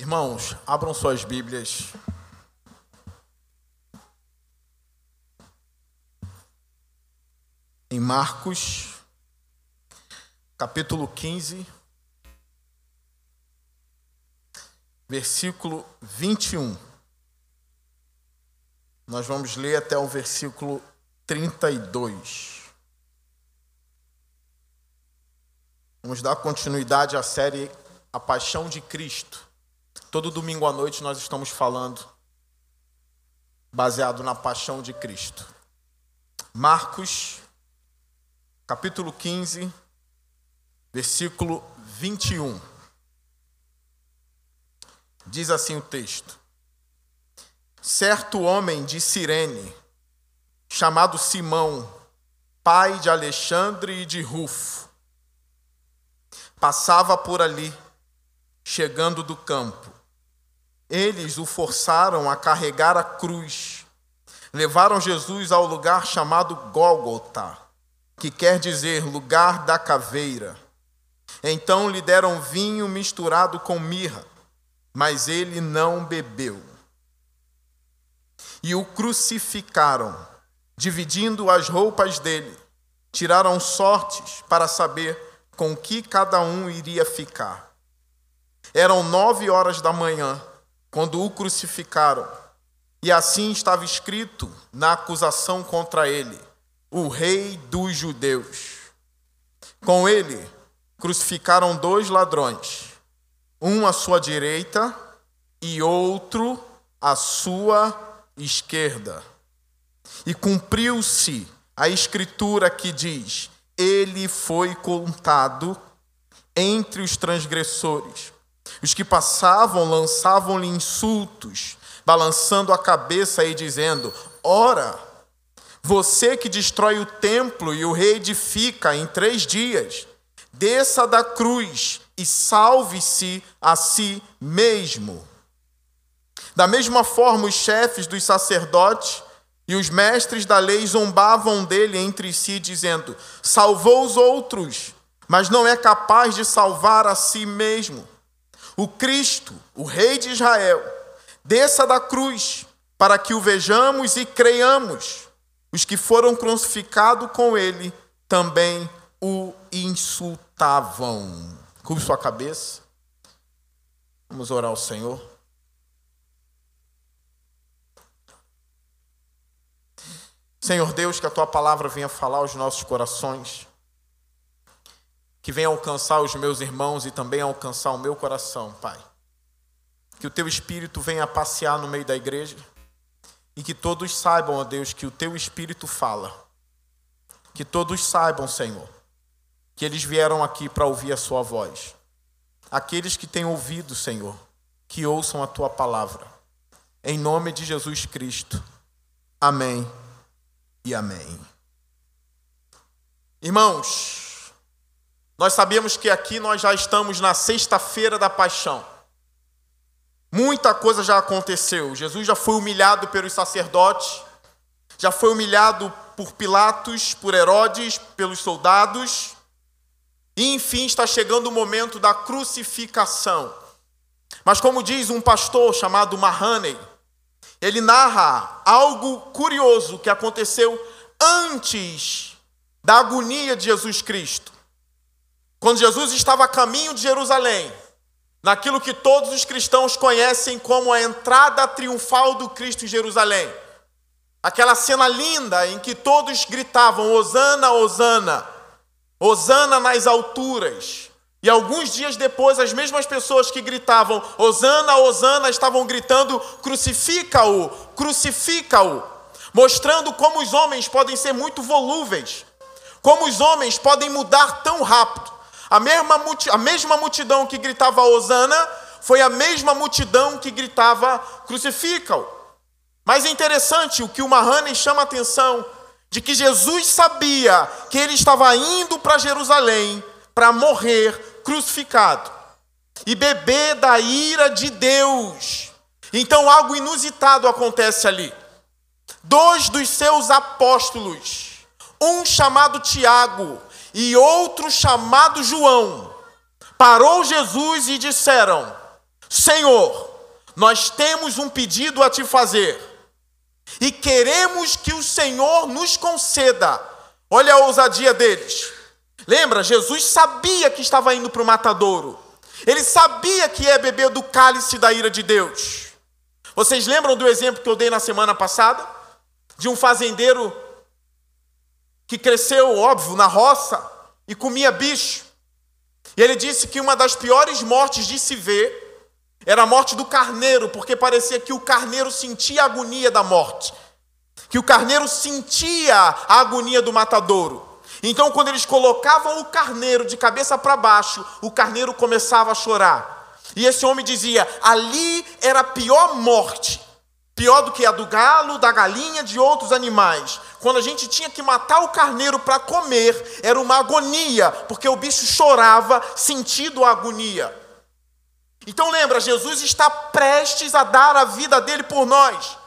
Irmãos, abram suas Bíblias. Em Marcos, capítulo 15, versículo 21. Nós vamos ler até o versículo 32. Vamos dar continuidade à série A Paixão de Cristo. Todo domingo à noite nós estamos falando baseado na paixão de Cristo. Marcos, capítulo 15, versículo 21. Diz assim o texto: Certo homem de Cirene, chamado Simão, pai de Alexandre e de Rufo, passava por ali, chegando do campo. Eles o forçaram a carregar a cruz. Levaram Jesus ao lugar chamado Gólgota, que quer dizer lugar da caveira. Então lhe deram vinho misturado com mirra, mas ele não bebeu. E o crucificaram, dividindo as roupas dele. Tiraram sortes para saber com que cada um iria ficar. Eram nove horas da manhã quando o crucificaram, e assim estava escrito na acusação contra ele: o Rei dos Judeus. Com ele crucificaram dois ladrões, um à sua direita e outro à sua esquerda. E cumpriu-se a escritura que diz: Ele foi contado entre os transgressores. Os que passavam lançavam-lhe insultos, balançando a cabeça e dizendo: Ora, você que destrói o templo e o reedifica em três dias, desça da cruz e salve-se a si mesmo. Da mesma forma, os chefes dos sacerdotes e os mestres da lei zombavam dele entre si, dizendo: Salvou os outros, mas não é capaz de salvar a si mesmo. O Cristo, o Rei de Israel, desça da cruz para que o vejamos e creiamos. Os que foram crucificados com ele também o insultavam. Curve sua cabeça. Vamos orar ao Senhor. Senhor Deus, que a tua palavra venha falar aos nossos corações, que venha alcançar os meus irmãos e também alcançar o meu coração, Pai. Que o teu espírito venha passear no meio da igreja e que todos saibam, ó Deus, que o teu espírito fala. Que todos saibam, Senhor, que eles vieram aqui para ouvir a sua voz. Aqueles que têm ouvido, Senhor, que ouçam a tua palavra. Em nome de Jesus Cristo. Amém e amém. Irmãos, nós sabemos que aqui nós já estamos na sexta-feira da paixão. Muita coisa já aconteceu. Jesus já foi humilhado pelos sacerdotes, já foi humilhado por Pilatos, por Herodes, pelos soldados. E enfim está chegando o momento da crucificação. Mas como diz um pastor chamado Mahaney, ele narra algo curioso que aconteceu antes da agonia de Jesus Cristo. Quando Jesus estava a caminho de Jerusalém, naquilo que todos os cristãos conhecem como a entrada triunfal do Cristo em Jerusalém. Aquela cena linda em que todos gritavam: Hosana, Hosana, Hosana nas alturas. E alguns dias depois, as mesmas pessoas que gritavam Hosana, Hosana, estavam gritando crucifica-o, crucifica-o, mostrando como os homens podem ser muito volúveis, como os homens podem mudar tão rápido. A mesma, a mesma multidão que gritava Hosana foi a mesma multidão que gritava crucifica-o. Mas é interessante o que o Mahane chama a atenção de que Jesus sabia que ele estava indo para Jerusalém para morrer crucificado e beber da ira de Deus. Então algo inusitado acontece ali. Dois dos seus apóstolos, um chamado Tiago e outro chamado João, parou Jesus e disseram: Senhor, nós temos um pedido a te fazer e queremos que o Senhor nos conceda. Olha a ousadia deles. Lembra, Jesus sabia que estava indo para o matadouro. Ele sabia que ia beber do cálice da ira de Deus. Vocês lembram do exemplo que eu dei na semana passada? De um fazendeiro que cresceu, óbvio, na roça e comia bicho. E ele disse que uma das piores mortes de se ver era a morte do carneiro, porque parecia que o carneiro sentia a agonia da morte, que o carneiro sentia a agonia do matadouro. Então, quando eles colocavam o carneiro de cabeça para baixo, o carneiro começava a chorar. E esse homem dizia: ali era a pior morte, pior do que a do galo, da galinha, de outros animais. Quando a gente tinha que matar o carneiro para comer, era uma agonia, porque o bicho chorava sentindo a agonia. Então lembra, Jesus está prestes a dar a vida dele por nós.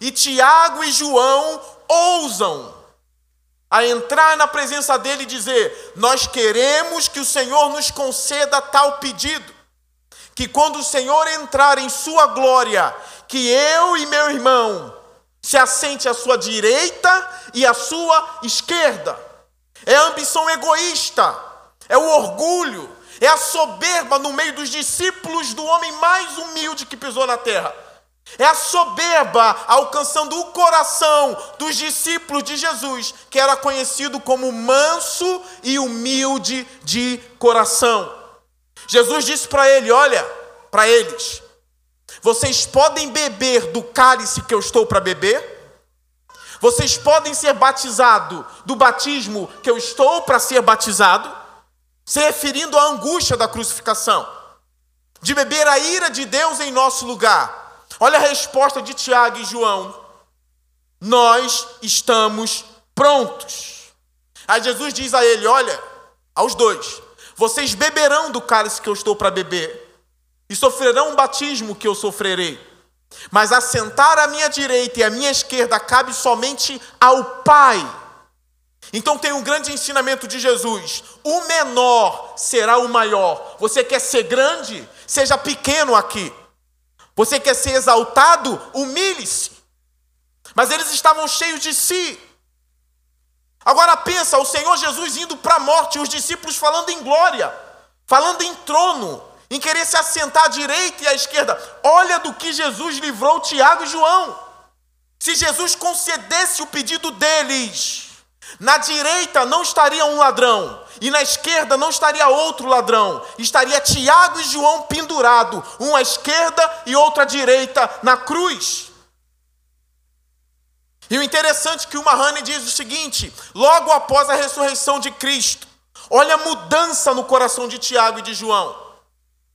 E Tiago e João ousam a entrar na presença dele e dizer: Nós queremos que o Senhor nos conceda tal pedido. Que quando o Senhor entrar em sua glória, que eu e meu irmão se assente à sua direita e à sua esquerda. É a ambição egoísta, é o orgulho, é a soberba no meio dos discípulos do homem mais humilde que pisou na terra. É a soberba alcançando o coração dos discípulos de Jesus, que era conhecido como manso e humilde de coração. Jesus disse para ele: Olha, para eles, vocês podem beber do cálice que eu estou para beber, vocês podem ser batizados do batismo que eu estou para ser batizado, se referindo à angústia da crucificação, de beber a ira de Deus em nosso lugar. Olha a resposta de Tiago e João: Nós estamos prontos. Aí Jesus diz a ele: Olha, aos dois, vocês beberão do cálice que eu estou para beber, e sofrerão um batismo que eu sofrerei. Mas assentar à minha direita e à minha esquerda cabe somente ao Pai. Então tem um grande ensinamento de Jesus: o menor será o maior. Você quer ser grande? Seja pequeno aqui. Você quer ser exaltado? Humilhe-se. Mas eles estavam cheios de si. Agora pensa, o Senhor Jesus indo para a morte, os discípulos falando em glória, falando em trono, em querer se assentar à direita e à esquerda. Olha do que Jesus livrou Tiago e João. Se Jesus concedesse o pedido deles, na direita não estaria um ladrão, e na esquerda não estaria outro ladrão, estaria Tiago e João pendurado, um à esquerda e outro à direita na cruz. E o interessante é que o Mahane diz o seguinte: logo após a ressurreição de Cristo, olha a mudança no coração de Tiago e de João.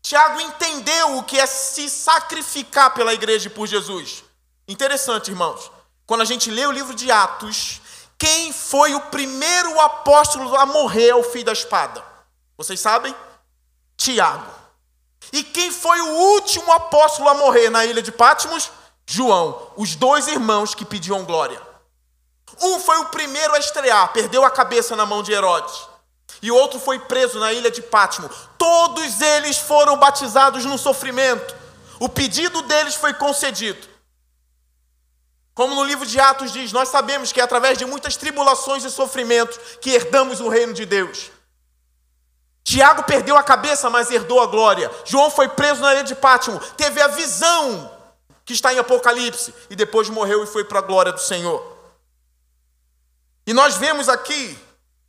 Tiago entendeu o que é se sacrificar pela igreja e por Jesus. Interessante, irmãos. Quando a gente lê o livro de Atos, quem foi o primeiro apóstolo a morrer ao fim da espada? Vocês sabem? Tiago. E quem foi o último apóstolo a morrer na ilha de Patmos? João. Os dois irmãos que pediam glória. Um foi o primeiro a estrear, perdeu a cabeça na mão de Herodes. E o outro foi preso na ilha de Patmos. Todos eles foram batizados no sofrimento. O pedido deles foi concedido. Como no livro de Atos diz, nós sabemos que é através de muitas tribulações e sofrimentos que herdamos o reino de Deus. Tiago perdeu a cabeça, mas herdou a glória. João foi preso na ilha de Pátimo, teve a visão que está em Apocalipse e depois morreu e foi para a glória do Senhor. E nós vemos aqui,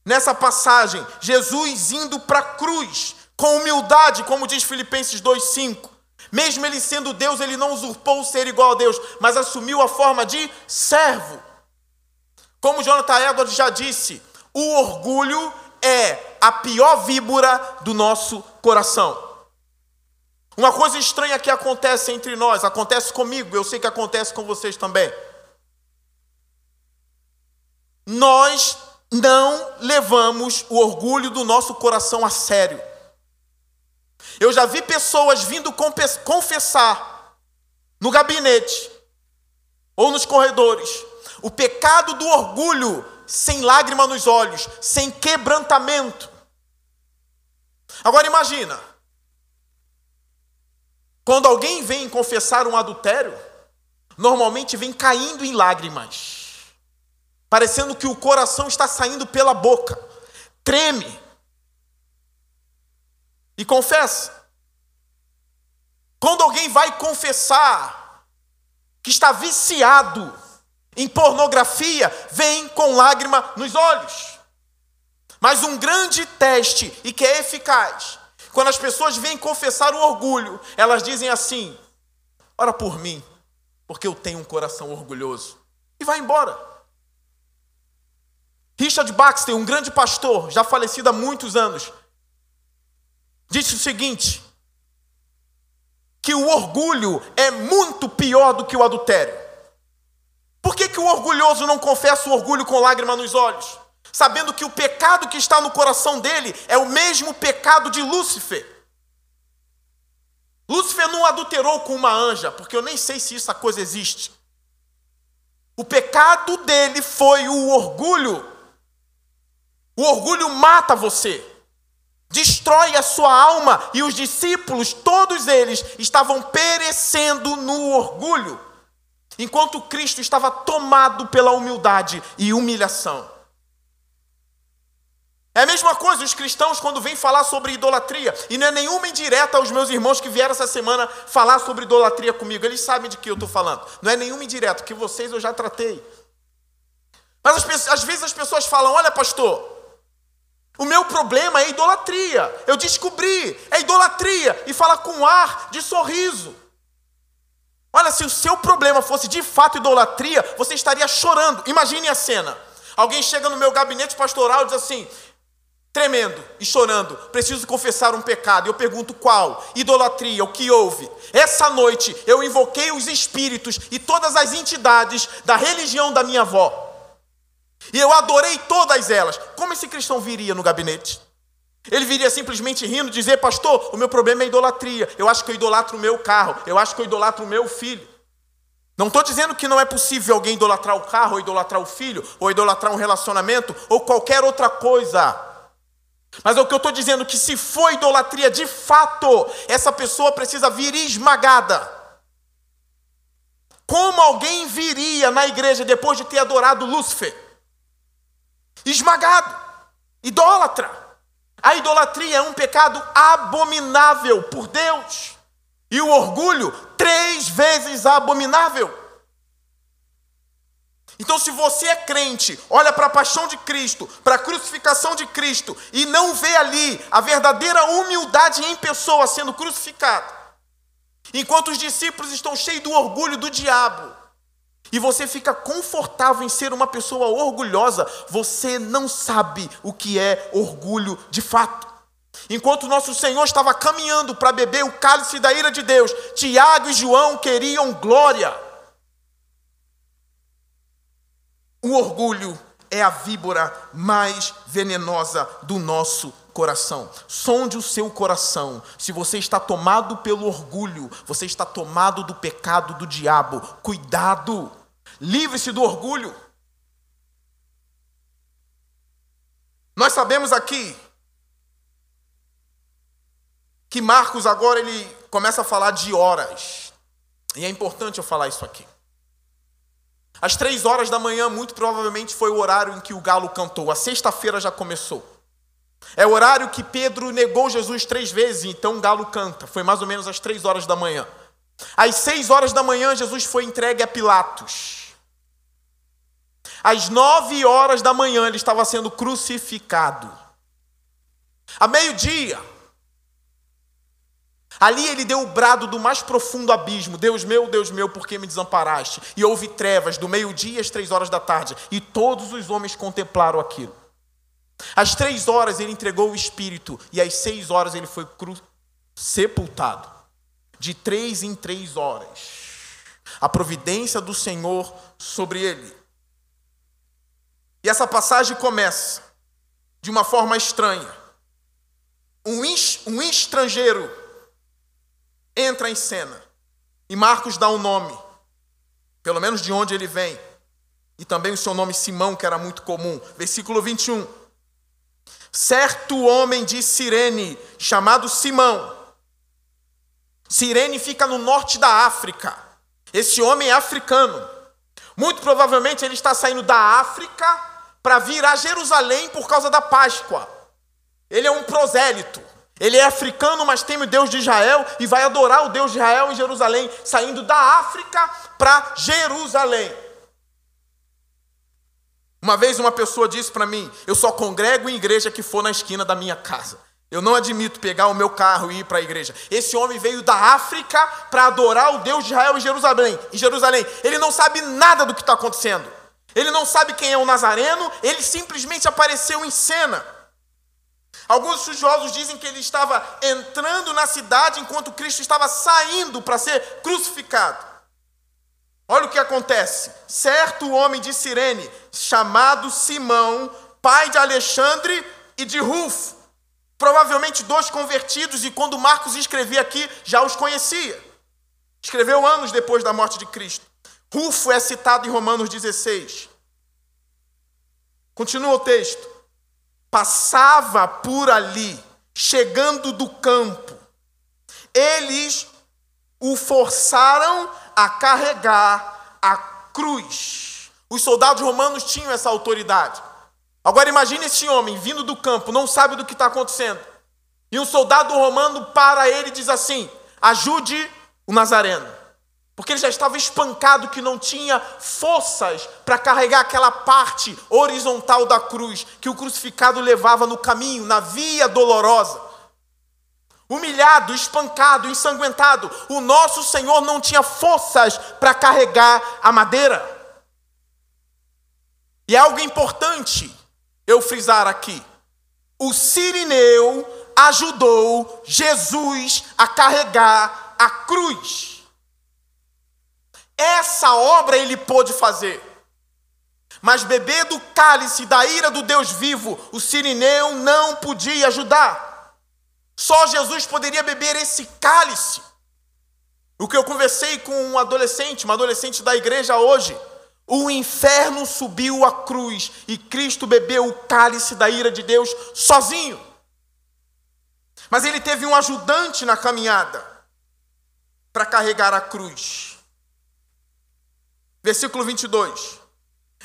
nessa passagem, Jesus indo para a cruz, com humildade, como diz Filipenses 2,5. Mesmo ele sendo Deus, ele não usurpou o ser igual a Deus, mas assumiu a forma de servo. Como Jonathan Edwards já disse, o orgulho é a pior víbora do nosso coração. Uma coisa estranha que acontece entre nós, acontece comigo, eu sei que acontece com vocês também. Nós não levamos o orgulho do nosso coração a sério. Eu já vi pessoas vindo confessar no gabinete ou nos corredores o pecado do orgulho sem lágrima nos olhos, sem quebrantamento. Agora imagina, Quando alguém vem confessar um adultério, normalmente vem caindo em lágrimas, parecendo que o coração está saindo pela boca, treme e confessa. Quando alguém vai confessar que está viciado em pornografia, vem com lágrima nos olhos. Mas um grande teste e que é eficaz, quando as pessoas vêm confessar o orgulho, elas dizem assim: ora por mim, porque eu tenho um coração orgulhoso. E vai embora. Richard Baxter, um grande pastor, já falecido há muitos anos, disse o seguinte: que o orgulho é muito pior do que o adultério. Por que, que o orgulhoso não confessa o orgulho com lágrima nos olhos? Sabendo que o pecado que está no coração dele é o mesmo pecado de Lúcifer. Lúcifer não adulterou com uma anja, porque eu nem sei se essa coisa existe. O pecado dele foi o orgulho. O orgulho mata você. Destrói a sua alma, e os discípulos, todos eles, estavam perecendo no orgulho, enquanto Cristo estava tomado pela humildade e humilhação. É a mesma coisa os cristãos quando vêm falar sobre idolatria, e não é nenhuma indireta aos meus irmãos que vieram essa semana falar sobre idolatria comigo, eles sabem de que eu estou falando, não é nenhuma indireta, que vocês eu já tratei. Mas às vezes as pessoas falam: olha, pastor, o meu problema é idolatria. Eu descobri, é idolatria. E fala com ar de sorriso. Olha, se o seu problema fosse de fato idolatria, você estaria chorando. Imagine a cena. Alguém chega no meu gabinete pastoral e diz assim, tremendo e chorando, preciso confessar um pecado. Eu pergunto qual? Idolatria, o que houve? Essa noite eu invoquei os espíritos e todas as entidades da religião da minha avó. E eu adorei todas elas. Como esse cristão viria no gabinete? Ele viria simplesmente rindo, dizer, pastor, o meu problema é idolatria. Eu acho que eu idolatro o meu carro. Eu acho que eu idolatro o meu filho. Não estou dizendo que não é possível alguém idolatrar o carro, ou idolatrar o filho, ou idolatrar um relacionamento, ou qualquer outra coisa. Mas é o que eu estou dizendo que se for idolatria de fato, essa pessoa precisa vir esmagada. Como alguém viria na igreja depois de ter adorado Lúcifer? Esmagado, idólatra. A idolatria é um pecado abominável por Deus. E o orgulho, três vezes abominável. Então, se você é crente, olha para a paixão de Cristo, para a crucificação de Cristo, e não vê ali a verdadeira humildade em pessoa sendo crucificado, enquanto os discípulos estão cheios do orgulho do diabo, e você fica confortável em ser uma pessoa orgulhosa, você não sabe o que é orgulho de fato. Enquanto nosso Senhor estava caminhando para beber o cálice da ira de Deus, Tiago e João queriam glória. O orgulho é a víbora mais venenosa do nosso coração. Sonde o seu coração. Se você está tomado pelo orgulho, você está tomado do pecado do diabo. Cuidado. Livre-se do orgulho. Nós sabemos aqui que Marcos agora ele começa a falar de horas. E é importante eu falar isso aqui. Às três horas da manhã, muito provavelmente foi o horário em que o galo cantou. A sexta-feira já começou. É o horário que Pedro negou Jesus três vezes, então o galo canta. Foi mais ou menos às três horas da manhã. Às seis horas da manhã, Jesus foi entregue a Pilatos. Às nove horas da manhã ele estava sendo crucificado. A meio-dia, ali ele deu o brado do mais profundo abismo: Deus meu, Deus meu, por que me desamparaste? E houve trevas do meio-dia às três horas da tarde, e todos os homens contemplaram aquilo. Às três horas ele entregou o espírito, e às seis horas ele foi sepultado. De três em três horas. A providência do Senhor sobre ele. E essa passagem começa de uma forma estranha. Um, um estrangeiro entra em cena. E Marcos dá um nome, pelo menos de onde ele vem. E também o seu nome Simão, que era muito comum. Versículo 21. Certo homem de Cirene, chamado Simão, Cirene fica no norte da África. Esse homem é africano. Muito provavelmente ele está saindo da África para vir a Jerusalém por causa da Páscoa. Ele é um prosélito. Ele é africano, mas teme o Deus de Israel e vai adorar o Deus de Israel em Jerusalém, saindo da África para Jerusalém. Uma vez uma pessoa disse para mim: Eu só congrego em igreja que for na esquina da minha casa. Eu não admito pegar o meu carro e ir para a igreja. Esse homem veio da África para adorar o Deus de Israel em Jerusalém. Em Jerusalém, ele não sabe nada do que está acontecendo. Ele não sabe quem é o Nazareno. Ele simplesmente apareceu em cena. Alguns estudiosos dizem que ele estava entrando na cidade enquanto Cristo estava saindo para ser crucificado. Olha o que acontece. Certo homem de Cirene, chamado Simão, pai de Alexandre e de Rufo, Provavelmente dois convertidos, e quando Marcos escrevia aqui, já os conhecia. Escreveu anos depois da morte de Cristo. Rufo é citado em Romanos 16. Continua o texto. Passava por ali, chegando do campo. Eles o forçaram a carregar a cruz. Os soldados romanos tinham essa autoridade. Agora imagine esse homem vindo do campo, não sabe do que está acontecendo. E um soldado romano para ele e diz assim: ajude o Nazareno. Porque ele já estava espancado que não tinha forças para carregar aquela parte horizontal da cruz que o crucificado levava no caminho, na via dolorosa. Humilhado, espancado, ensanguentado, o nosso Senhor não tinha forças para carregar a madeira. E é algo importante eu frisar aqui. O Sirineu ajudou Jesus a carregar a cruz. Essa obra ele pôde fazer. Mas beber do cálice da ira do Deus vivo, o Sirineu não podia ajudar. Só Jesus poderia beber esse cálice. O que eu conversei com um adolescente, uma adolescente da igreja hoje, o inferno subiu a cruz e Cristo bebeu o cálice da ira de Deus sozinho. Mas ele teve um ajudante na caminhada para carregar a cruz. Versículo 22.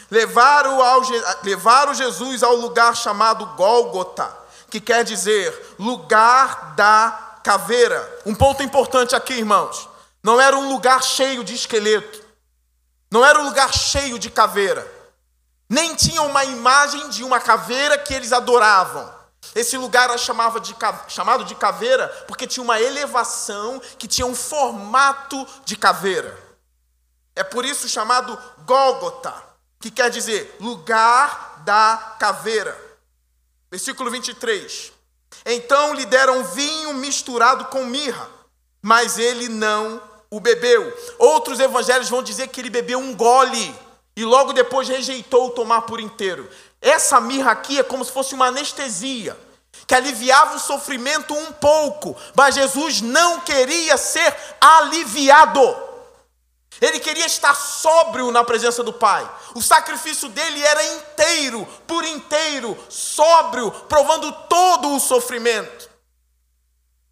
Levaram, ao, levaram Jesus ao lugar chamado Gólgota, que quer dizer lugar da caveira. Um ponto importante aqui, irmãos. Não era um lugar cheio de esqueleto. Não era um lugar cheio de caveira. Nem tinha uma imagem de uma caveira que eles adoravam. Esse lugar era chamado de, chamado de caveira porque tinha uma elevação que tinha um formato de caveira. É por isso chamado Gólgota, que quer dizer lugar da caveira. Versículo 23. Então lhe deram vinho misturado com mirra, mas ele não o bebeu. Outros evangelhos vão dizer que ele bebeu um gole e logo depois rejeitou tomar por inteiro. Essa mirra aqui é como se fosse uma anestesia que aliviava o sofrimento um pouco, mas Jesus não queria ser aliviado. Ele queria estar sóbrio na presença do Pai. O sacrifício dele era inteiro, por inteiro, sóbrio, provando todo o sofrimento.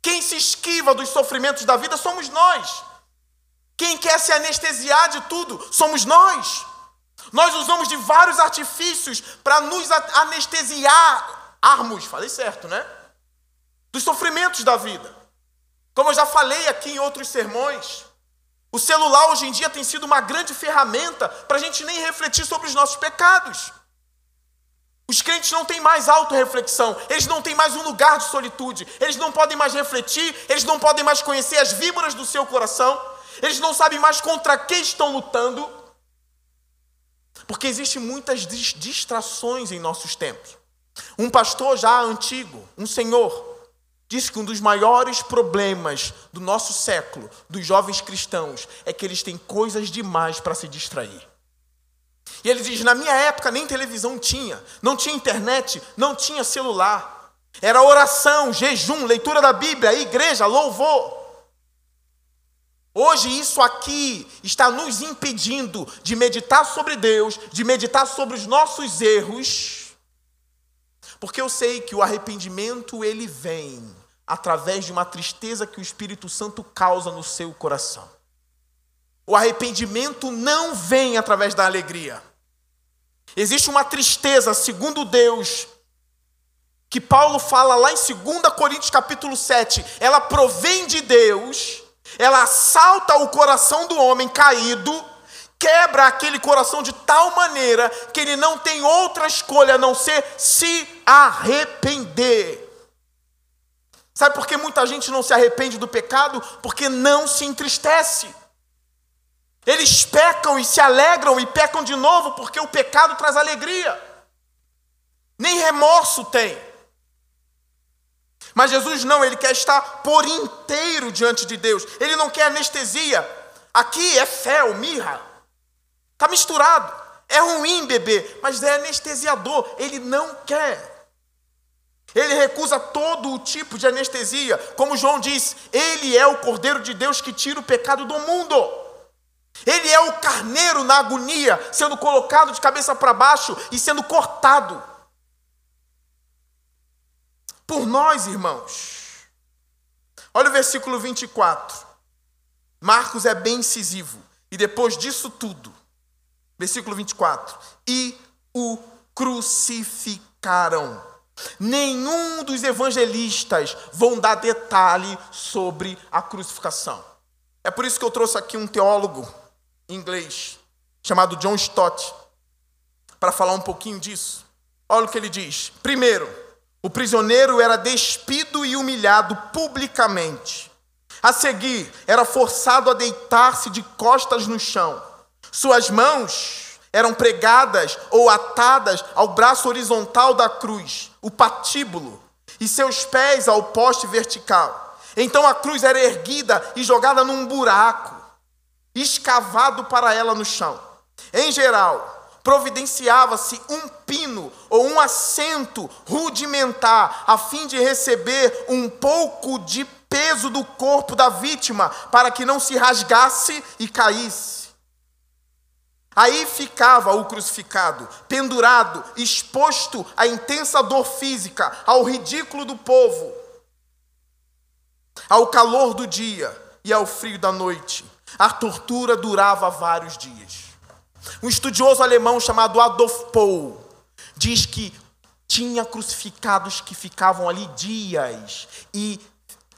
Quem se esquiva dos sofrimentos da vida somos nós. Quem quer se anestesiar de tudo somos nós. Nós usamos de vários artifícios para nos anestesiar, armos, falei certo, né? Dos sofrimentos da vida. Como eu já falei aqui em outros sermões, o celular hoje em dia tem sido uma grande ferramenta para a gente nem refletir sobre os nossos pecados. Os crentes não têm mais autorreflexão, eles não têm mais um lugar de solitude, eles não podem mais refletir, eles não podem mais conhecer as víboras do seu coração. Eles não sabem mais contra quem estão lutando. Porque existem muitas distrações em nossos tempos. Um pastor já antigo, um senhor, disse que um dos maiores problemas do nosso século, dos jovens cristãos, é que eles têm coisas demais para se distrair. E ele diz: na minha época nem televisão tinha, não tinha internet, não tinha celular. Era oração, jejum, leitura da Bíblia, igreja, louvor. Hoje isso aqui está nos impedindo de meditar sobre Deus, de meditar sobre os nossos erros, porque eu sei que o arrependimento ele vem através de uma tristeza que o Espírito Santo causa no seu coração. O arrependimento não vem através da alegria. Existe uma tristeza, segundo Deus, que Paulo fala lá em 2 Coríntios capítulo 7, ela provém de Deus, ela assalta o coração do homem caído, quebra aquele coração de tal maneira que ele não tem outra escolha a não ser se arrepender. Sabe por que muita gente não se arrepende do pecado? Porque não se entristece. Eles pecam e se alegram e pecam de novo porque o pecado traz alegria. Nem remorso tem. Mas Jesus não, ele quer estar por inteiro diante de Deus. Ele não quer anestesia. Aqui é fel, mirra. Está misturado. É ruim beber, mas é anestesiador. Ele não quer. Ele recusa todo o tipo de anestesia. Como João diz, ele é o Cordeiro de Deus que tira o pecado do mundo. Ele é o carneiro na agonia, sendo colocado de cabeça para baixo e sendo cortado por nós, irmãos. Olha o versículo 24. Marcos é bem incisivo. E depois disso tudo, versículo 24: E o crucificaram. Nenhum dos evangelistas vão dar detalhe sobre a crucificação. É por isso que eu trouxe aqui um teólogo inglês chamado John Stott para falar um pouquinho disso. Olha o que ele diz. Primeiro, o prisioneiro era despido e humilhado publicamente. A seguir, era forçado a deitar-se de costas no chão. Suas mãos eram pregadas ou atadas ao braço horizontal da cruz, o patíbulo, e seus pés ao poste vertical. Então a cruz era erguida e jogada num buraco, escavado para ela no chão. Em geral, providenciava-se um pino ou um assento rudimentar, a fim de receber um pouco de peso do corpo da vítima, para que não se rasgasse e caísse. Aí ficava o crucificado, pendurado, exposto à intensa dor física, ao ridículo do povo, ao calor do dia e ao frio da noite. A tortura durava vários dias. Um estudioso alemão chamado Adolf Pohl diz que tinha crucificados que ficavam ali dias e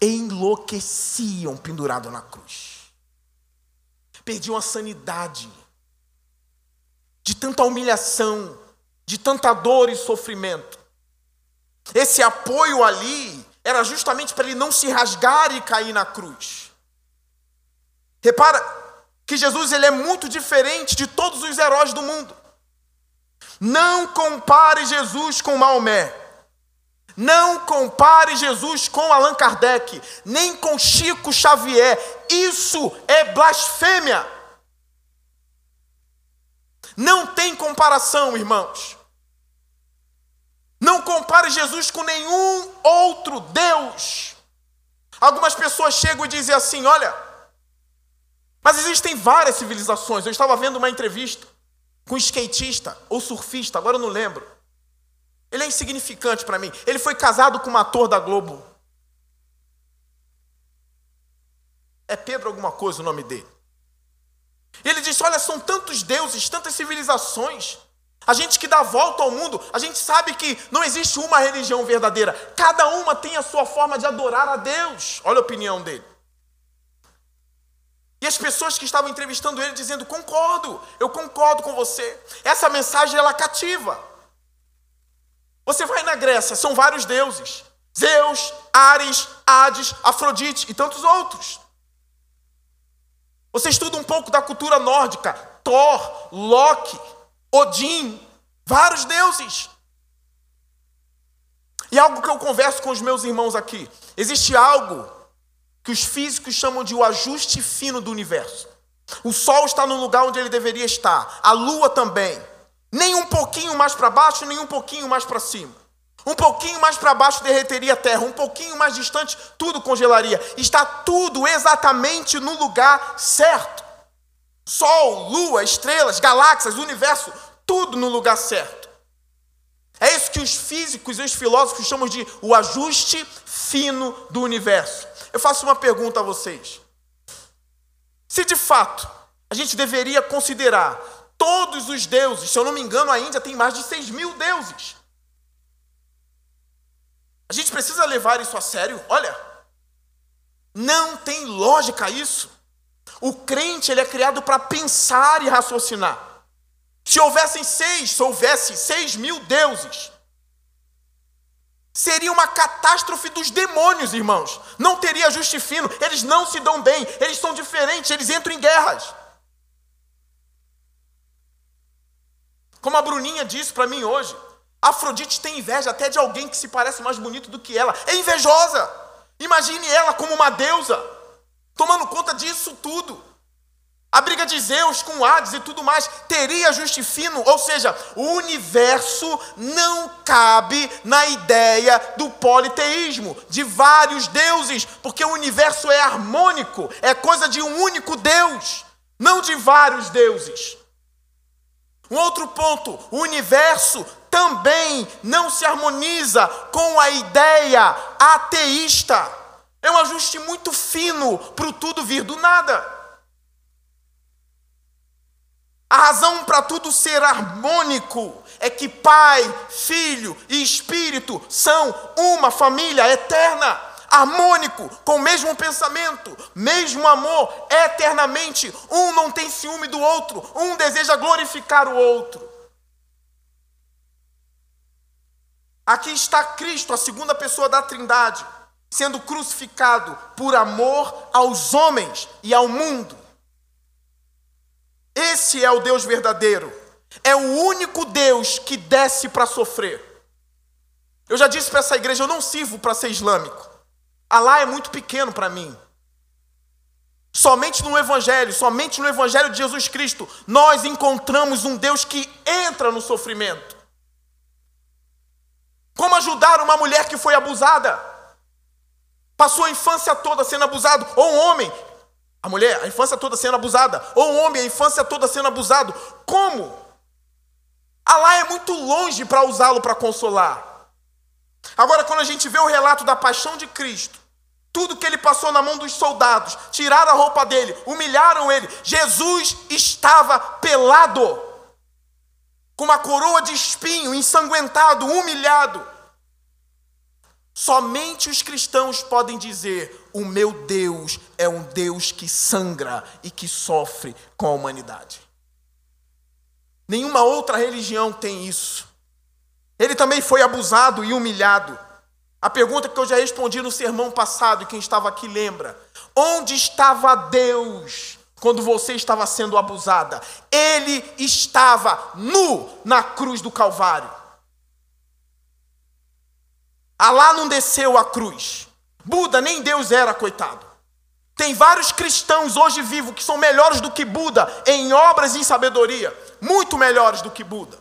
enlouqueciam pendurado na cruz. Perdiam a sanidade de tanta humilhação, de tanta dor e sofrimento. Esse apoio ali era justamente para ele não se rasgar e cair na cruz. Repara, que Jesus ele é muito diferente de todos os heróis do mundo. Não compare Jesus com Maomé. Não compare Jesus com Allan Kardec, nem com Chico Xavier. Isso é blasfêmia. Não tem comparação, irmãos. Não compare Jesus com nenhum outro Deus. Algumas pessoas chegam e dizem assim: olha, mas existem várias civilizações. Eu estava vendo uma entrevista com um skatista ou surfista, agora eu não lembro. Ele é insignificante para mim. Ele foi casado com uma ator da Globo. É Pedro alguma coisa o nome dele. Ele disse: Olha, são tantos deuses, tantas civilizações. A gente que dá volta ao mundo, a gente sabe que não existe uma religião verdadeira. Cada uma tem a sua forma de adorar a Deus. Olha a opinião dele. E as pessoas que estavam entrevistando ele dizendo: "Concordo, eu concordo com você. Essa mensagem ela cativa. Você vai na Grécia, são vários deuses: Zeus, Ares, Hades, Afrodite e tantos outros. Você estuda um pouco da cultura nórdica, Thor, Loki, Odin, vários deuses. E algo que eu converso com os meus irmãos aqui, existe algo que os físicos chamam de o ajuste fino do universo. O Sol está no lugar onde ele deveria estar, a Lua também. Nem um pouquinho mais para baixo, nem um pouquinho mais para cima. Um pouquinho mais para baixo derreteria a Terra, um pouquinho mais distante, tudo congelaria. Está tudo exatamente no lugar certo. Sol, Lua, estrelas, galáxias, universo, tudo no lugar certo. É isso que os físicos e os filósofos chamam de o ajuste fino do universo. Eu faço uma pergunta a vocês. Se de fato a gente deveria considerar todos os deuses, se eu não me engano, a Índia tem mais de 6 mil deuses. A gente precisa levar isso a sério? Olha, não tem lógica isso. O crente ele é criado para pensar e raciocinar. Se houvessem seis, se houvesse seis mil deuses, seria uma catástrofe dos demônios, irmãos. Não teria ajuste fino, eles não se dão bem, eles são diferentes, eles entram em guerras. Como a Bruninha disse para mim hoje, Afrodite tem inveja até de alguém que se parece mais bonito do que ela. É invejosa. Imagine ela como uma deusa, tomando conta disso tudo. A briga de Zeus com Hades e tudo mais teria ajuste fino, ou seja, o universo não cabe na ideia do politeísmo, de vários deuses, porque o universo é harmônico, é coisa de um único Deus, não de vários deuses. Um outro ponto: o universo também não se harmoniza com a ideia ateísta. É um ajuste muito fino para o tudo vir do nada. A razão para tudo ser harmônico é que Pai, Filho e Espírito são uma família eterna, harmônico, com o mesmo pensamento, mesmo amor, eternamente. Um não tem ciúme do outro, um deseja glorificar o outro. Aqui está Cristo, a segunda pessoa da Trindade, sendo crucificado por amor aos homens e ao mundo. Esse é o Deus verdadeiro. É o único Deus que desce para sofrer. Eu já disse para essa igreja: eu não sirvo para ser islâmico. Alá é muito pequeno para mim. Somente no Evangelho, somente no Evangelho de Jesus Cristo, nós encontramos um Deus que entra no sofrimento. Como ajudar uma mulher que foi abusada? Passou a infância toda sendo abusado, ou um homem a mulher, a infância toda sendo abusada. Ou o homem, a infância toda sendo abusado. Como? Alá é muito longe para usá-lo para consolar. Agora, quando a gente vê o relato da paixão de Cristo, tudo que ele passou na mão dos soldados, tiraram a roupa dele, humilharam ele. Jesus estava pelado, com uma coroa de espinho, ensanguentado, humilhado. Somente os cristãos podem dizer: O meu Deus é um Deus que sangra e que sofre com a humanidade. Nenhuma outra religião tem isso. Ele também foi abusado e humilhado. A pergunta que eu já respondi no sermão passado, quem estava aqui lembra: Onde estava Deus quando você estava sendo abusada? Ele estava nu na cruz do Calvário. Alá não desceu a cruz. Buda nem Deus era, coitado. Tem vários cristãos hoje vivos que são melhores do que Buda em obras e em sabedoria, muito melhores do que Buda.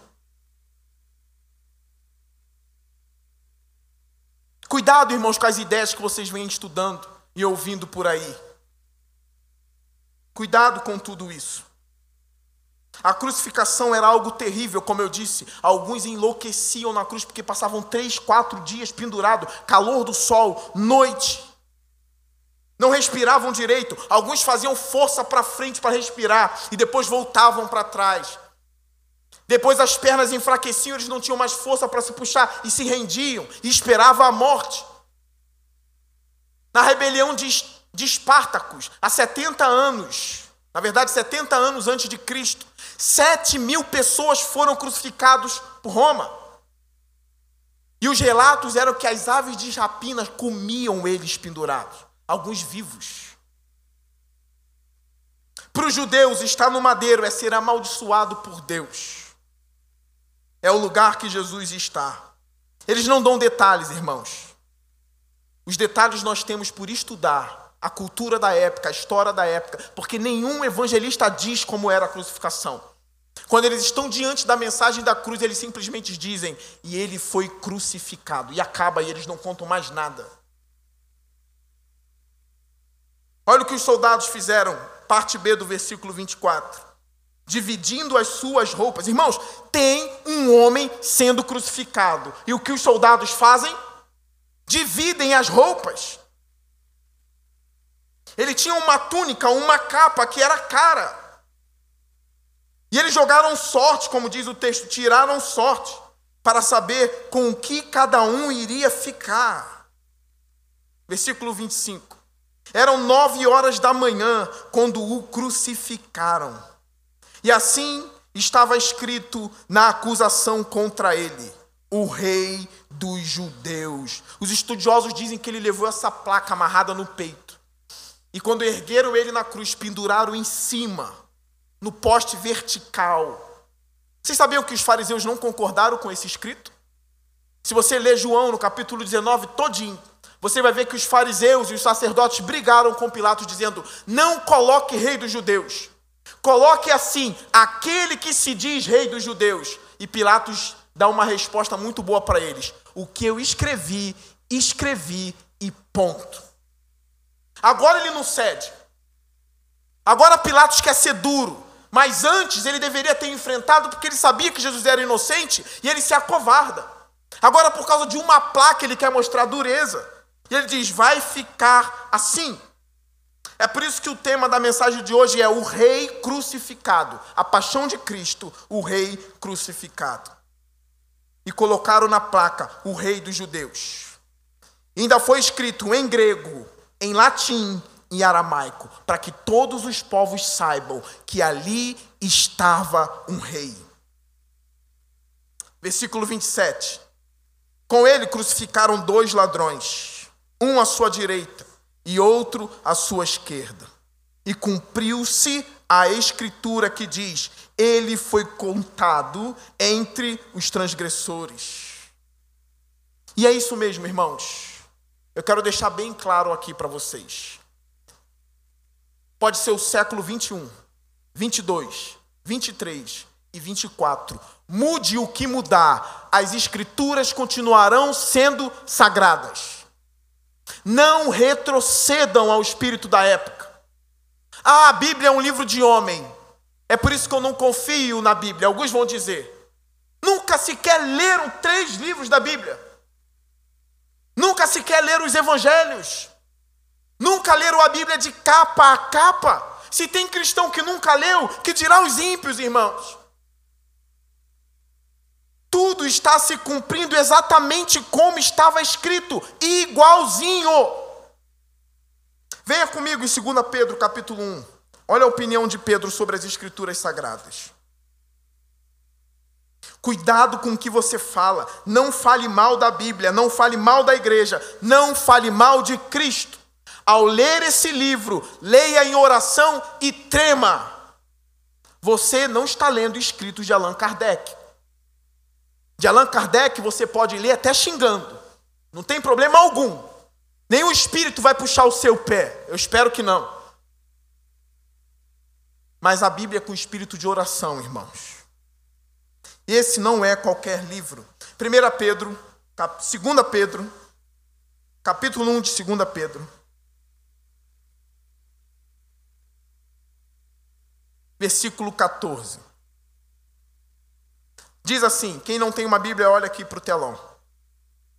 Cuidado, irmãos, com as ideias que vocês vêm estudando e ouvindo por aí. Cuidado com tudo isso. A crucificação era algo terrível, como eu disse. Alguns enlouqueciam na cruz porque passavam três, quatro dias pendurados, calor do sol, noite. Não respiravam direito. Alguns faziam força para frente para respirar e depois voltavam para trás. Depois as pernas enfraqueciam, eles não tinham mais força para se puxar e se rendiam e esperavam a morte. Na rebelião de, de Espartacus, há 70 anos, na verdade 70 anos antes de Cristo, Sete mil pessoas foram crucificados por Roma. E os relatos eram que as aves de rapina comiam eles pendurados, alguns vivos. Para os judeus, estar no madeiro é ser amaldiçoado por Deus. É o lugar que Jesus está. Eles não dão detalhes, irmãos. Os detalhes nós temos por estudar a cultura da época, a história da época, porque nenhum evangelista diz como era a crucificação. Quando eles estão diante da mensagem da cruz, eles simplesmente dizem: e ele foi crucificado. E acaba, e eles não contam mais nada. Olha o que os soldados fizeram, parte B do versículo 24. Dividindo as suas roupas. Irmãos, tem um homem sendo crucificado. E o que os soldados fazem? dividem as roupas. Ele tinha uma túnica, uma capa que era cara. E eles jogaram sorte, como diz o texto, tiraram sorte para saber com o que cada um iria ficar. Versículo 25. Eram nove horas da manhã quando o crucificaram. E assim estava escrito na acusação contra ele: o rei dos judeus. Os estudiosos dizem que ele levou essa placa amarrada no peito. E quando ergueram ele na cruz, penduraram em cima, no poste vertical. Vocês sabiam que os fariseus não concordaram com esse escrito? Se você ler João no capítulo 19 todinho, você vai ver que os fariseus e os sacerdotes brigaram com Pilatos dizendo: "Não coloque rei dos judeus. Coloque assim, aquele que se diz rei dos judeus". E Pilatos dá uma resposta muito boa para eles: "O que eu escrevi, escrevi e ponto". Agora ele não cede. Agora Pilatos quer ser duro. Mas antes ele deveria ter enfrentado porque ele sabia que Jesus era inocente e ele se acovarda. Agora, por causa de uma placa, ele quer mostrar dureza. E ele diz: vai ficar assim. É por isso que o tema da mensagem de hoje é o Rei crucificado. A paixão de Cristo, o Rei crucificado. E colocaram na placa o Rei dos Judeus. E ainda foi escrito em grego, em latim e aramaico, para que todos os povos saibam que ali estava um rei. Versículo 27. Com ele crucificaram dois ladrões, um à sua direita e outro à sua esquerda. E cumpriu-se a escritura que diz: Ele foi contado entre os transgressores. E é isso mesmo, irmãos. Eu quero deixar bem claro aqui para vocês. Pode ser o século 21, 22, 23 e 24. Mude o que mudar, as escrituras continuarão sendo sagradas. Não retrocedam ao espírito da época. Ah, a Bíblia é um livro de homem. É por isso que eu não confio na Bíblia. Alguns vão dizer. Nunca sequer leram três livros da Bíblia. Nunca sequer leram os evangelhos. Nunca leram a Bíblia de capa a capa. Se tem cristão que nunca leu, que dirá os ímpios, irmãos? Tudo está se cumprindo exatamente como estava escrito, igualzinho. Venha comigo em 2 Pedro, capítulo 1. Olha a opinião de Pedro sobre as escrituras sagradas. Cuidado com o que você fala. Não fale mal da Bíblia, não fale mal da igreja, não fale mal de Cristo. Ao ler esse livro, leia em oração e trema. Você não está lendo escritos de Allan Kardec. De Allan Kardec você pode ler até xingando. Não tem problema algum. Nenhum espírito vai puxar o seu pé. Eu espero que não. Mas a Bíblia é com espírito de oração, irmãos. Esse não é qualquer livro. 1 Pedro, 2 Pedro, capítulo 1 de 2 Pedro. Versículo 14. Diz assim: quem não tem uma Bíblia, olha aqui para o telão.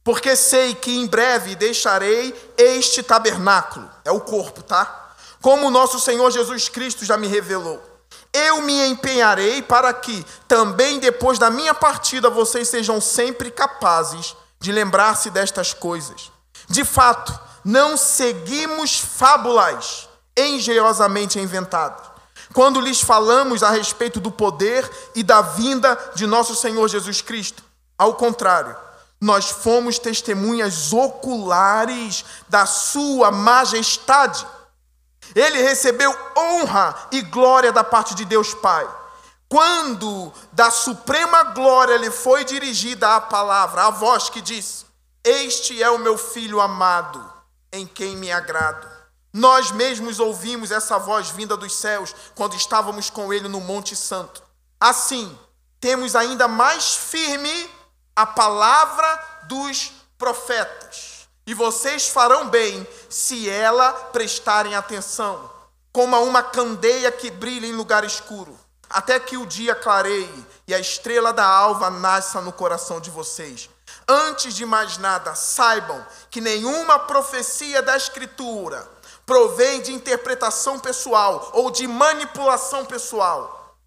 Porque sei que em breve deixarei este tabernáculo, é o corpo, tá? Como o nosso Senhor Jesus Cristo já me revelou eu me empenharei para que, também depois da minha partida, vocês sejam sempre capazes de lembrar-se destas coisas. De fato, não seguimos fábulas engenhosamente inventadas. Quando lhes falamos a respeito do poder e da vinda de nosso Senhor Jesus Cristo, ao contrário, nós fomos testemunhas oculares da Sua majestade. Ele recebeu honra e glória da parte de Deus Pai. Quando da suprema glória lhe foi dirigida a palavra, a voz que diz: Este é o meu filho amado, em quem me agrado. Nós mesmos ouvimos essa voz vinda dos céus quando estávamos com ele no Monte Santo. Assim, temos ainda mais firme a palavra dos profetas e vocês farão bem se ela prestarem atenção, como a uma candeia que brilha em lugar escuro, até que o dia clareie e a estrela da alva nasça no coração de vocês. Antes de mais nada, saibam que nenhuma profecia da Escritura provém de interpretação pessoal ou de manipulação pessoal.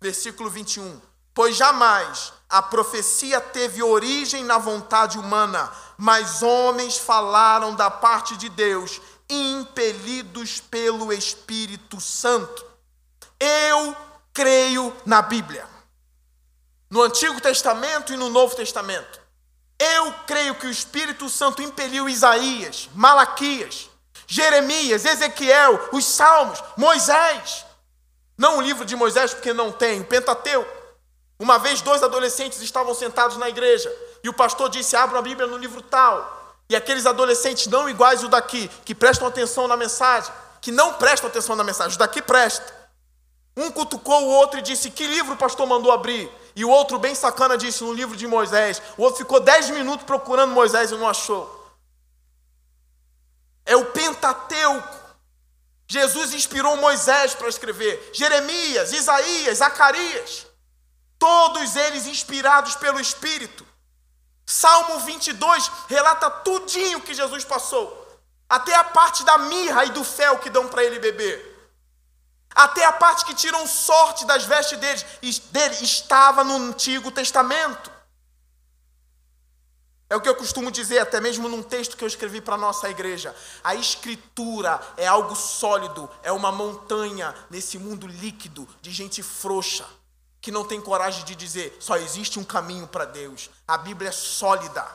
Versículo 21. Pois jamais a profecia teve origem na vontade humana, mas homens falaram da parte de Deus, impelidos pelo Espírito Santo. Eu creio na Bíblia. No Antigo Testamento e no Novo Testamento. Eu creio que o Espírito Santo impeliu Isaías, Malaquias, Jeremias, Ezequiel, os Salmos, Moisés. Não o livro de Moisés, porque não tem, o Pentateuco. Uma vez, dois adolescentes estavam sentados na igreja e o pastor disse: Abra a Bíblia no livro tal. E aqueles adolescentes, não iguais o daqui, que prestam atenção na mensagem, que não prestam atenção na mensagem, o daqui presta. Um cutucou o outro e disse: Que livro o pastor mandou abrir? E o outro, bem sacana, disse: No livro de Moisés. O outro ficou dez minutos procurando Moisés e não achou. É o Pentateuco. Jesus inspirou Moisés para escrever, Jeremias, Isaías, Zacarias, todos eles inspirados pelo Espírito. Salmo 22 relata tudinho que Jesus passou, até a parte da mirra e do fel que dão para ele beber. Até a parte que tiram sorte das vestes dele, dele estava no Antigo Testamento. É o que eu costumo dizer, até mesmo num texto que eu escrevi para a nossa igreja. A escritura é algo sólido, é uma montanha nesse mundo líquido de gente frouxa, que não tem coragem de dizer só existe um caminho para Deus. A Bíblia é sólida.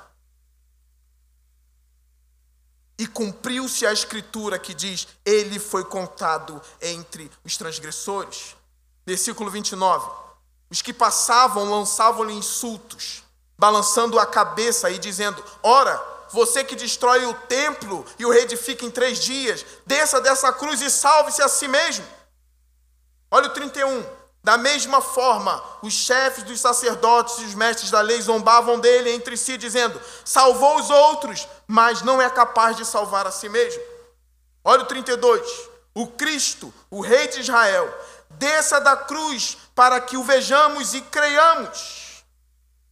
E cumpriu-se a escritura que diz: Ele foi contado entre os transgressores. Versículo 29. Os que passavam lançavam-lhe insultos balançando a cabeça e dizendo: Ora, você que destrói o templo e o reedifica em três dias, desça dessa cruz e salve-se a si mesmo. Olha o 31. Da mesma forma, os chefes dos sacerdotes e os mestres da lei zombavam dele entre si, dizendo: Salvou os outros, mas não é capaz de salvar a si mesmo. Olha o 32. O Cristo, o Rei de Israel, desça da cruz para que o vejamos e creiamos.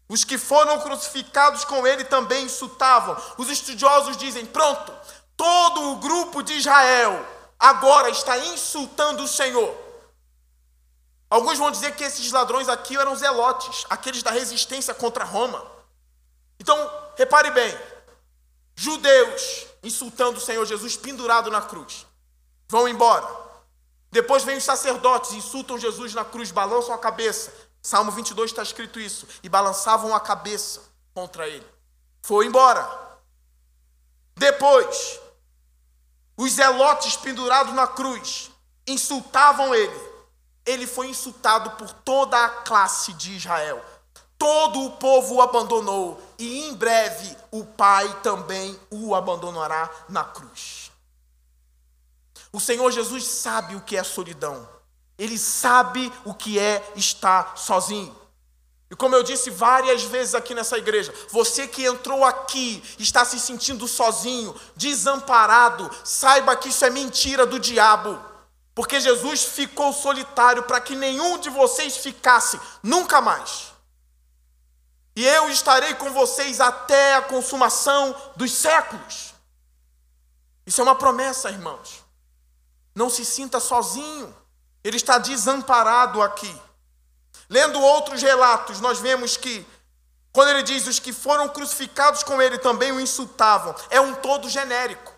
Os que foram crucificados com ele também insultavam. Os estudiosos dizem: pronto, todo o grupo de Israel agora está insultando o Senhor. Alguns vão dizer que esses ladrões aqui eram zelotes, aqueles da resistência contra Roma. Então, repare bem: judeus insultando o Senhor Jesus pendurado na cruz, vão embora. Depois vem os sacerdotes, insultam Jesus na cruz, balançam a cabeça, Salmo 22 está escrito isso. E balançavam a cabeça contra ele. Foi embora. Depois, os zelotes pendurados na cruz insultavam ele. Ele foi insultado por toda a classe de Israel. Todo o povo o abandonou. E em breve o Pai também o abandonará na cruz. O Senhor Jesus sabe o que é solidão. Ele sabe o que é estar sozinho. E como eu disse várias vezes aqui nessa igreja, você que entrou aqui está se sentindo sozinho, desamparado, saiba que isso é mentira do diabo. Porque Jesus ficou solitário para que nenhum de vocês ficasse nunca mais. E eu estarei com vocês até a consumação dos séculos. Isso é uma promessa, irmãos. Não se sinta sozinho. Ele está desamparado aqui. Lendo outros relatos, nós vemos que, quando ele diz os que foram crucificados com ele também o insultavam, é um todo genérico.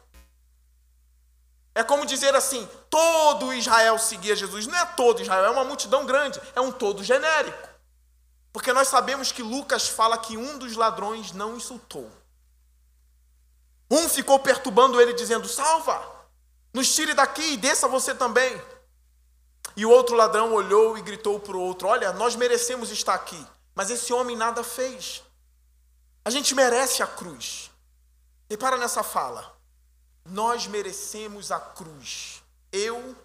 É como dizer assim: todo Israel seguia Jesus. Não é todo Israel, é uma multidão grande, é um todo genérico. Porque nós sabemos que Lucas fala que um dos ladrões não insultou. Um ficou perturbando ele, dizendo: Salva, nos tire daqui e desça você também. E o outro ladrão olhou e gritou para o outro: Olha, nós merecemos estar aqui, mas esse homem nada fez. A gente merece a cruz. E para nessa fala. Nós merecemos a cruz. Eu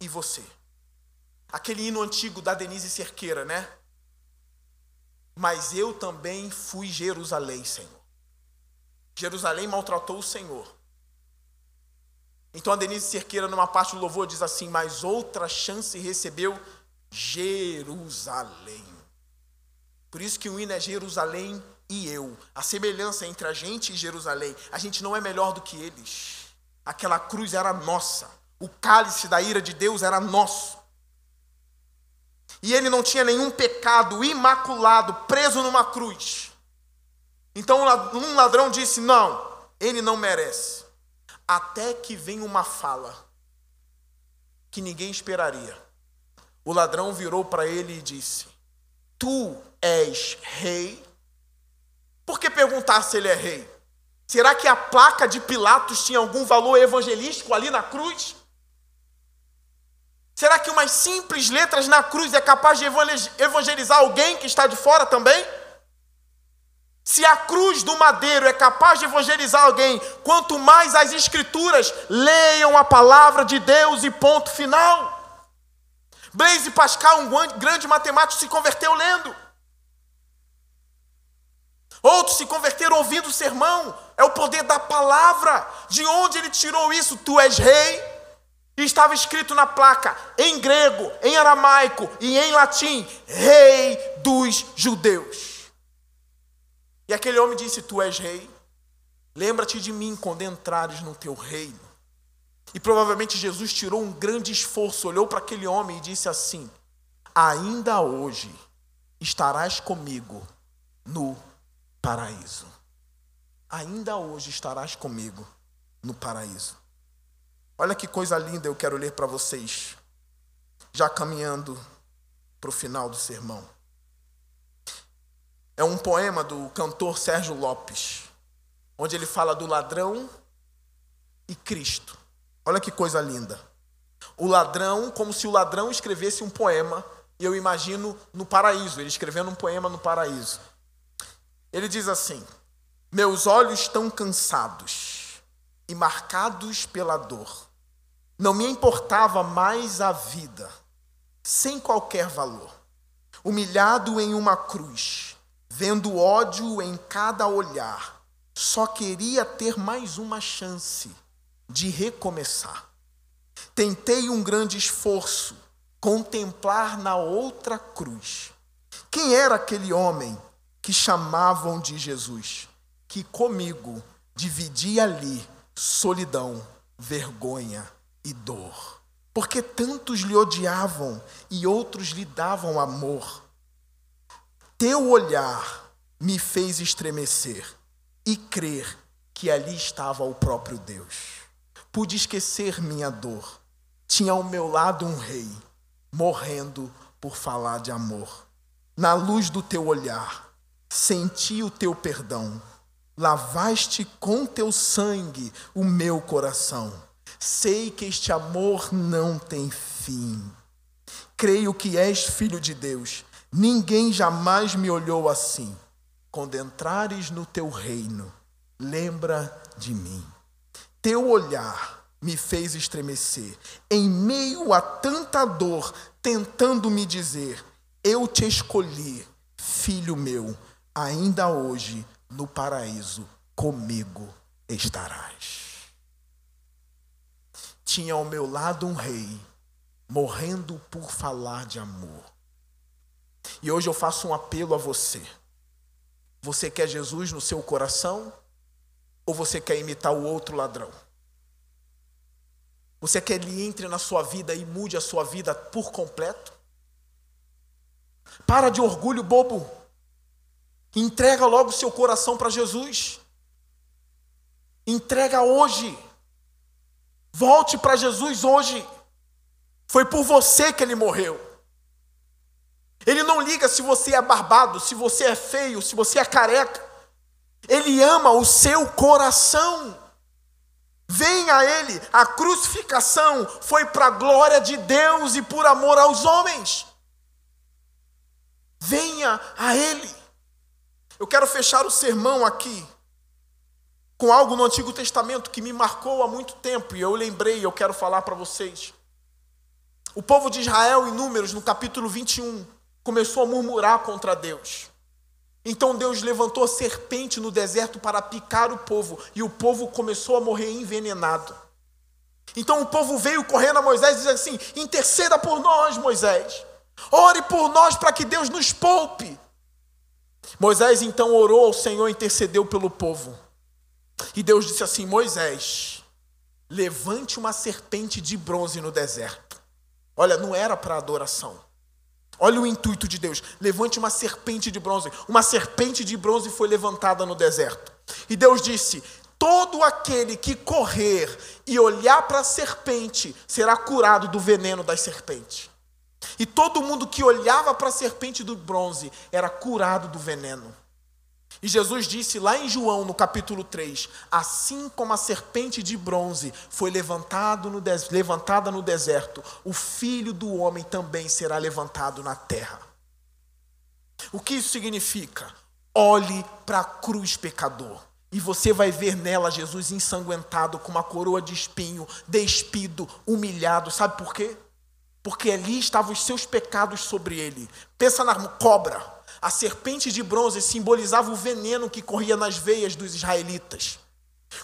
e você. Aquele hino antigo da Denise Cerqueira, né? Mas eu também fui Jerusalém, Senhor. Jerusalém maltratou o Senhor. Então a Denise Cerqueira, numa parte do louvor, diz assim: Mas outra chance recebeu Jerusalém. Por isso que o hino é Jerusalém e eu. A semelhança entre a gente e Jerusalém. A gente não é melhor do que eles. Aquela cruz era nossa. O cálice da ira de Deus era nosso. E ele não tinha nenhum pecado imaculado preso numa cruz. Então um ladrão disse: Não, ele não merece. Até que vem uma fala que ninguém esperaria. O ladrão virou para ele e disse: Tu és rei? Por que perguntar se ele é rei? Será que a placa de Pilatos tinha algum valor evangelístico ali na cruz? Será que umas simples letras na cruz é capaz de evangelizar alguém que está de fora também? Se a cruz do madeiro é capaz de evangelizar alguém, quanto mais as escrituras leiam a palavra de Deus e ponto final. Blaise Pascal, um grande matemático, se converteu lendo. Outros se converteram ouvindo o sermão. É o poder da palavra. De onde ele tirou isso? Tu és rei. E estava escrito na placa, em grego, em aramaico e em latim: Rei dos Judeus. E aquele homem disse: Tu és rei. Lembra-te de mim quando entrares no teu reino. E provavelmente Jesus tirou um grande esforço, olhou para aquele homem e disse assim: Ainda hoje estarás comigo no paraíso. Ainda hoje estarás comigo no paraíso. Olha que coisa linda eu quero ler para vocês, já caminhando para o final do sermão. É um poema do cantor Sérgio Lopes, onde ele fala do ladrão e Cristo. Olha que coisa linda. O ladrão, como se o ladrão escrevesse um poema, e eu imagino no paraíso, ele escrevendo um poema no paraíso. Ele diz assim: Meus olhos estão cansados e marcados pela dor. Não me importava mais a vida, sem qualquer valor. Humilhado em uma cruz, vendo ódio em cada olhar, só queria ter mais uma chance de recomeçar. Tentei um grande esforço, contemplar na outra cruz. Quem era aquele homem que chamavam de Jesus, que comigo dividia ali solidão, vergonha e dor. Porque tantos lhe odiavam e outros lhe davam amor. Teu olhar me fez estremecer e crer que ali estava o próprio Deus. Pude esquecer minha dor. Tinha ao meu lado um rei, morrendo por falar de amor. Na luz do teu olhar, senti o teu perdão, lavaste com teu sangue o meu coração. Sei que este amor não tem fim. Creio que és filho de Deus. Ninguém jamais me olhou assim. Quando entrares no teu reino, lembra de mim. Teu olhar me fez estremecer, em meio a tanta dor, tentando me dizer: Eu te escolhi, filho meu ainda hoje no paraíso comigo estarás. Tinha ao meu lado um rei, morrendo por falar de amor. E hoje eu faço um apelo a você. Você quer Jesus no seu coração? Ou você quer imitar o outro ladrão? Você quer que ele entre na sua vida e mude a sua vida por completo? Para de orgulho bobo. Entrega logo seu coração para Jesus. Entrega hoje. Volte para Jesus hoje. Foi por você que ele morreu. Ele não liga se você é barbado, se você é feio, se você é careca. Ele ama o seu coração. Venha a Ele. A crucificação foi para a glória de Deus e por amor aos homens. Venha a Ele. Eu quero fechar o sermão aqui com algo no Antigo Testamento que me marcou há muito tempo e eu lembrei, eu quero falar para vocês. O povo de Israel, em Números, no capítulo 21, começou a murmurar contra Deus. Então Deus levantou a serpente no deserto para picar o povo e o povo começou a morrer envenenado. Então o povo veio correndo a Moisés e disse assim: interceda por nós, Moisés. Ore por nós para que Deus nos poupe. Moisés então orou ao Senhor e intercedeu pelo povo. E Deus disse assim: Moisés, levante uma serpente de bronze no deserto. Olha, não era para adoração. Olha o intuito de Deus: levante uma serpente de bronze. Uma serpente de bronze foi levantada no deserto. E Deus disse: Todo aquele que correr e olhar para a serpente será curado do veneno das serpentes. E todo mundo que olhava para a serpente do bronze era curado do veneno. E Jesus disse lá em João, no capítulo 3: Assim como a serpente de bronze foi no levantada no deserto, o filho do homem também será levantado na terra. O que isso significa? Olhe para a cruz, pecador, e você vai ver nela Jesus ensanguentado, com uma coroa de espinho, despido, humilhado. Sabe por quê? Porque ali estavam os seus pecados sobre ele. Pensa na cobra. A serpente de bronze simbolizava o veneno que corria nas veias dos israelitas.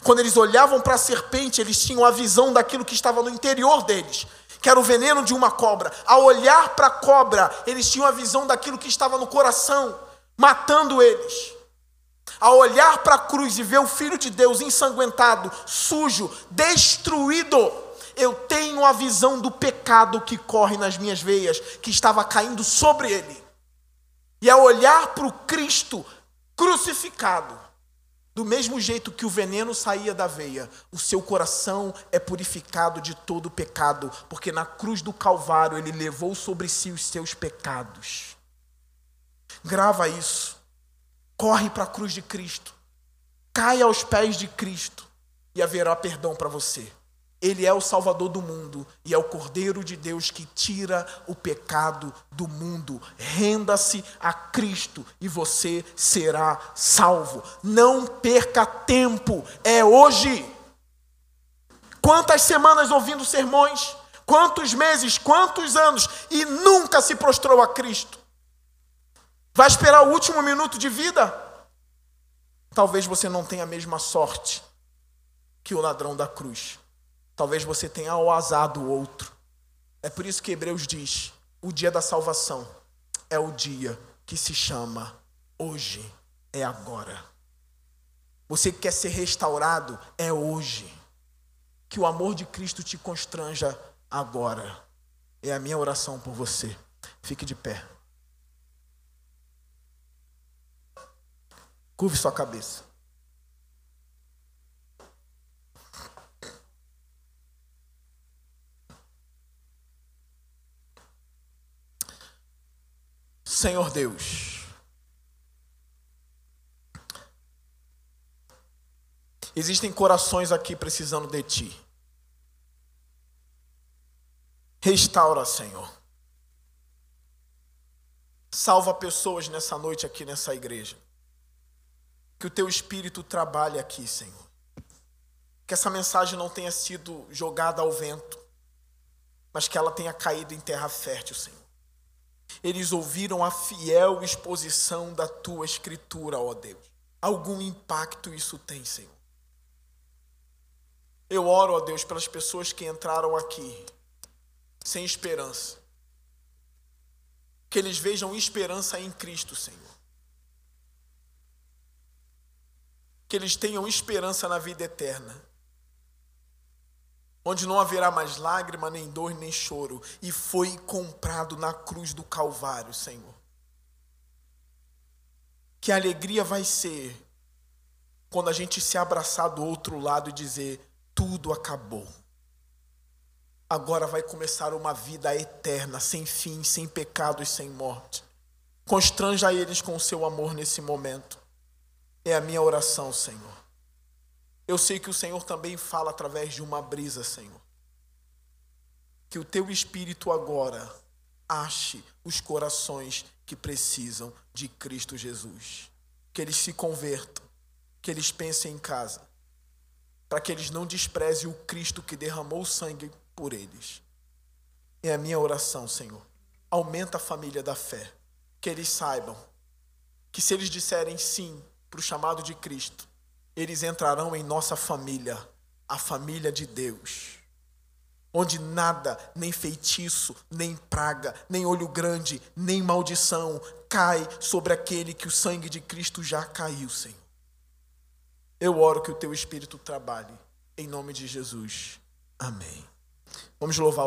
Quando eles olhavam para a serpente, eles tinham a visão daquilo que estava no interior deles, que era o veneno de uma cobra. Ao olhar para a cobra, eles tinham a visão daquilo que estava no coração, matando eles. Ao olhar para a cruz e ver o Filho de Deus ensanguentado, sujo, destruído, eu tenho a visão do pecado que corre nas minhas veias, que estava caindo sobre ele. E ao olhar para o Cristo crucificado, do mesmo jeito que o veneno saía da veia, o seu coração é purificado de todo pecado, porque na cruz do Calvário ele levou sobre si os seus pecados. Grava isso. Corre para a cruz de Cristo. Cai aos pés de Cristo e haverá perdão para você. Ele é o Salvador do mundo e é o Cordeiro de Deus que tira o pecado do mundo. Renda-se a Cristo e você será salvo. Não perca tempo, é hoje. Quantas semanas ouvindo sermões, quantos meses, quantos anos e nunca se prostrou a Cristo? Vai esperar o último minuto de vida? Talvez você não tenha a mesma sorte que o ladrão da cruz. Talvez você tenha o azar do outro. É por isso que Hebreus diz: o dia da salvação é o dia que se chama hoje, é agora. Você que quer ser restaurado, é hoje. Que o amor de Cristo te constranja agora. É a minha oração por você. Fique de pé. Curve sua cabeça. Senhor Deus. Existem corações aqui precisando de Ti. Restaura, Senhor. Salva pessoas nessa noite aqui nessa igreja. Que o Teu Espírito trabalhe aqui, Senhor. Que essa mensagem não tenha sido jogada ao vento, mas que ela tenha caído em terra fértil, Senhor. Eles ouviram a fiel exposição da tua escritura, ó Deus. Algum impacto isso tem, Senhor. Eu oro, ó Deus, pelas pessoas que entraram aqui sem esperança. Que eles vejam esperança em Cristo, Senhor. Que eles tenham esperança na vida eterna onde não haverá mais lágrima, nem dor, nem choro, e foi comprado na cruz do Calvário, Senhor. Que alegria vai ser quando a gente se abraçar do outro lado e dizer: tudo acabou. Agora vai começar uma vida eterna, sem fim, sem pecado e sem morte. Constranja eles com o seu amor nesse momento. É a minha oração, Senhor. Eu sei que o Senhor também fala através de uma brisa, Senhor. Que o teu espírito agora ache os corações que precisam de Cristo Jesus. Que eles se convertam, que eles pensem em casa, para que eles não desprezem o Cristo que derramou sangue por eles. É a minha oração, Senhor. Aumenta a família da fé. Que eles saibam que se eles disserem sim para o chamado de Cristo, eles entrarão em nossa família, a família de Deus, onde nada, nem feitiço, nem praga, nem olho grande, nem maldição cai sobre aquele que o sangue de Cristo já caiu, Senhor. Eu oro que o teu Espírito trabalhe, em nome de Jesus. Amém. Vamos louvar o